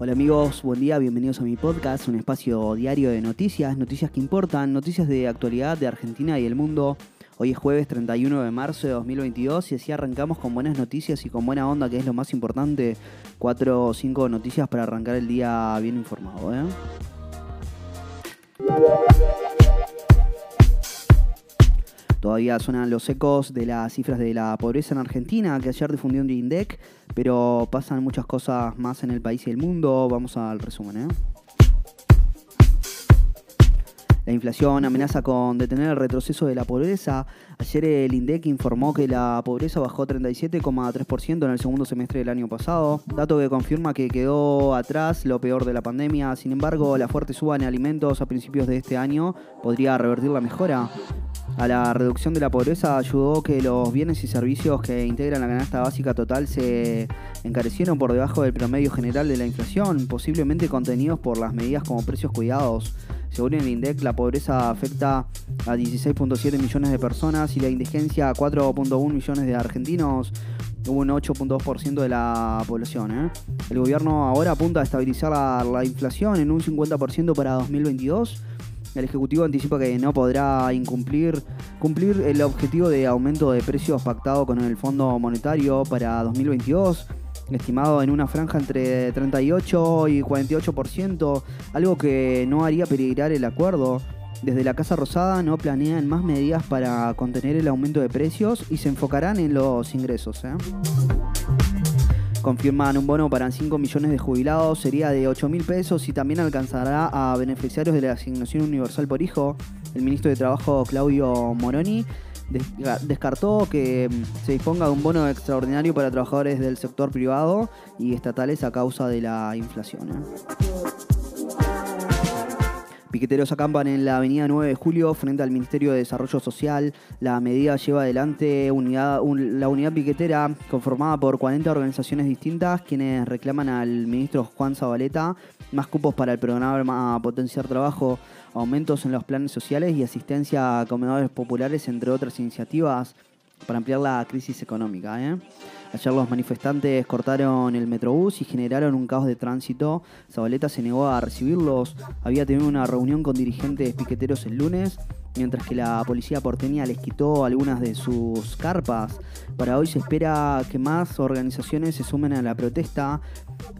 amigos? Buen día, bienvenidos a mi podcast, un espacio diario de noticias, noticias que importan, noticias de actualidad de Argentina y el mundo. Hoy es jueves 31 de marzo de 2022 y así arrancamos con buenas noticias y con buena onda, que es lo más importante. Cuatro o cinco noticias para arrancar el día bien informado. ¿eh? Todavía suenan los ecos de las cifras de la pobreza en Argentina, que ayer difundió un INDEC, pero pasan muchas cosas más en el país y el mundo. Vamos al resumen. ¿eh? La inflación amenaza con detener el retroceso de la pobreza. Ayer el INDEC informó que la pobreza bajó 37,3% en el segundo semestre del año pasado, dato que confirma que quedó atrás lo peor de la pandemia. Sin embargo, la fuerte suba en alimentos a principios de este año podría revertir la mejora. A la reducción de la pobreza ayudó que los bienes y servicios que integran la canasta básica total se encarecieron por debajo del promedio general de la inflación, posiblemente contenidos por las medidas como precios cuidados. Según el INDEC, la pobreza afecta a 16.7 millones de personas y la indigencia a 4.1 millones de argentinos, un 8.2% de la población. ¿eh? El gobierno ahora apunta a estabilizar la, la inflación en un 50% para 2022. El Ejecutivo anticipa que no podrá incumplir cumplir el objetivo de aumento de precios pactado con el Fondo Monetario para 2022 estimado en una franja entre 38 y 48%, algo que no haría peligrar el acuerdo. Desde la Casa Rosada no planean más medidas para contener el aumento de precios y se enfocarán en los ingresos. ¿eh? Confirman un bono para 5 millones de jubilados, sería de 8 mil pesos y también alcanzará a beneficiarios de la asignación universal por hijo. El ministro de Trabajo Claudio Moroni descartó que mm, se disponga de un bono extraordinario para trabajadores del sector privado y estatales a causa de la inflación. Piqueteros acampan en la avenida 9 de Julio frente al Ministerio de Desarrollo Social. La medida lleva adelante unidad, la unidad piquetera conformada por 40 organizaciones distintas quienes reclaman al ministro Juan Zabaleta más cupos para el programa Potenciar Trabajo, aumentos en los planes sociales y asistencia a comedores populares, entre otras iniciativas para ampliar la crisis económica. ¿eh? Ayer los manifestantes cortaron el metrobús y generaron un caos de tránsito. Zabaleta se negó a recibirlos. Había tenido una reunión con dirigentes piqueteros el lunes, mientras que la policía porteña les quitó algunas de sus carpas. Para hoy se espera que más organizaciones se sumen a la protesta,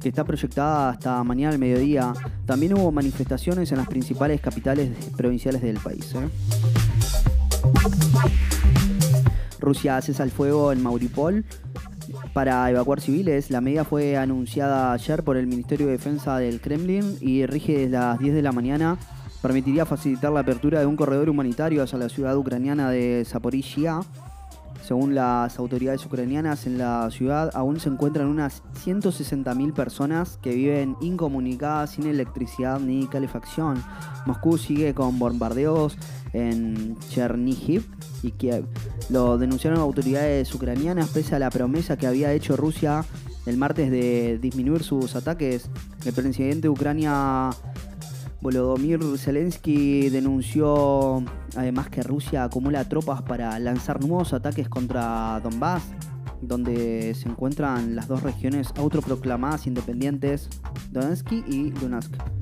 que está proyectada hasta mañana al mediodía. También hubo manifestaciones en las principales capitales provinciales del país. ¿eh? Rusia cesa el fuego en Mauripol para evacuar civiles. La medida fue anunciada ayer por el Ministerio de Defensa del Kremlin y rige desde las 10 de la mañana. Permitiría facilitar la apertura de un corredor humanitario hacia la ciudad ucraniana de Zaporizhia. Según las autoridades ucranianas, en la ciudad aún se encuentran unas 160.000 personas que viven incomunicadas, sin electricidad ni calefacción. Moscú sigue con bombardeos en Chernihiv y Kiev. Lo denunciaron autoridades ucranianas pese a la promesa que había hecho Rusia el martes de disminuir sus ataques. El presidente de Ucrania Volodymyr Zelensky denunció además que Rusia acumula tropas para lanzar nuevos ataques contra Donbass, donde se encuentran las dos regiones autoproclamadas independientes, Donetsk y Luhansk.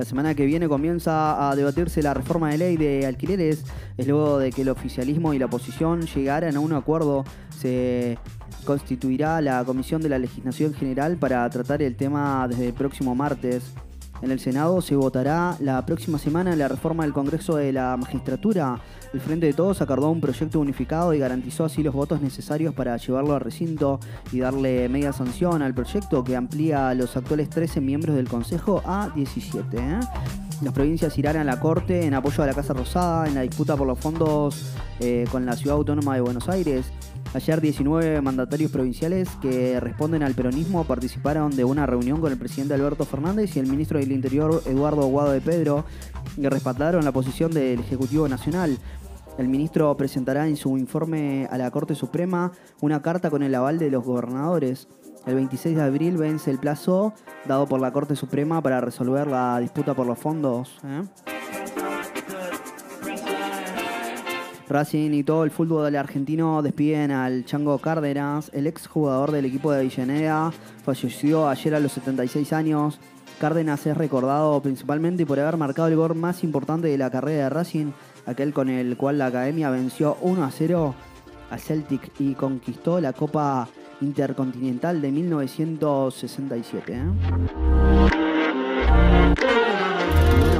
La semana que viene comienza a debatirse la reforma de ley de alquileres. Es luego de que el oficialismo y la oposición llegaran a un acuerdo. Se constituirá la Comisión de la Legislación General para tratar el tema desde el próximo martes. En el Senado se votará la próxima semana la reforma del Congreso de la Magistratura. El Frente de Todos acordó un proyecto unificado y garantizó así los votos necesarios para llevarlo al recinto y darle media sanción al proyecto que amplía a los actuales 13 miembros del Consejo a 17. ¿eh? Las provincias irán a la Corte en apoyo a la Casa Rosada en la disputa por los fondos eh, con la Ciudad Autónoma de Buenos Aires. Ayer 19 mandatarios provinciales que responden al peronismo participaron de una reunión con el presidente Alberto Fernández y el ministro del Interior Eduardo Guado de Pedro, que respaldaron la posición del Ejecutivo Nacional. El ministro presentará en su informe a la Corte Suprema una carta con el aval de los gobernadores. El 26 de abril vence el plazo dado por la Corte Suprema para resolver la disputa por los fondos. ¿eh? Racing y todo el fútbol argentino despiden al Chango Cárdenas, el ex jugador del equipo de Avellaneda, falleció ayer a los 76 años. Cárdenas es recordado principalmente por haber marcado el gol más importante de la carrera de Racing, aquel con el cual la academia venció 1 a 0 a Celtic y conquistó la Copa Intercontinental de 1967. ¿eh?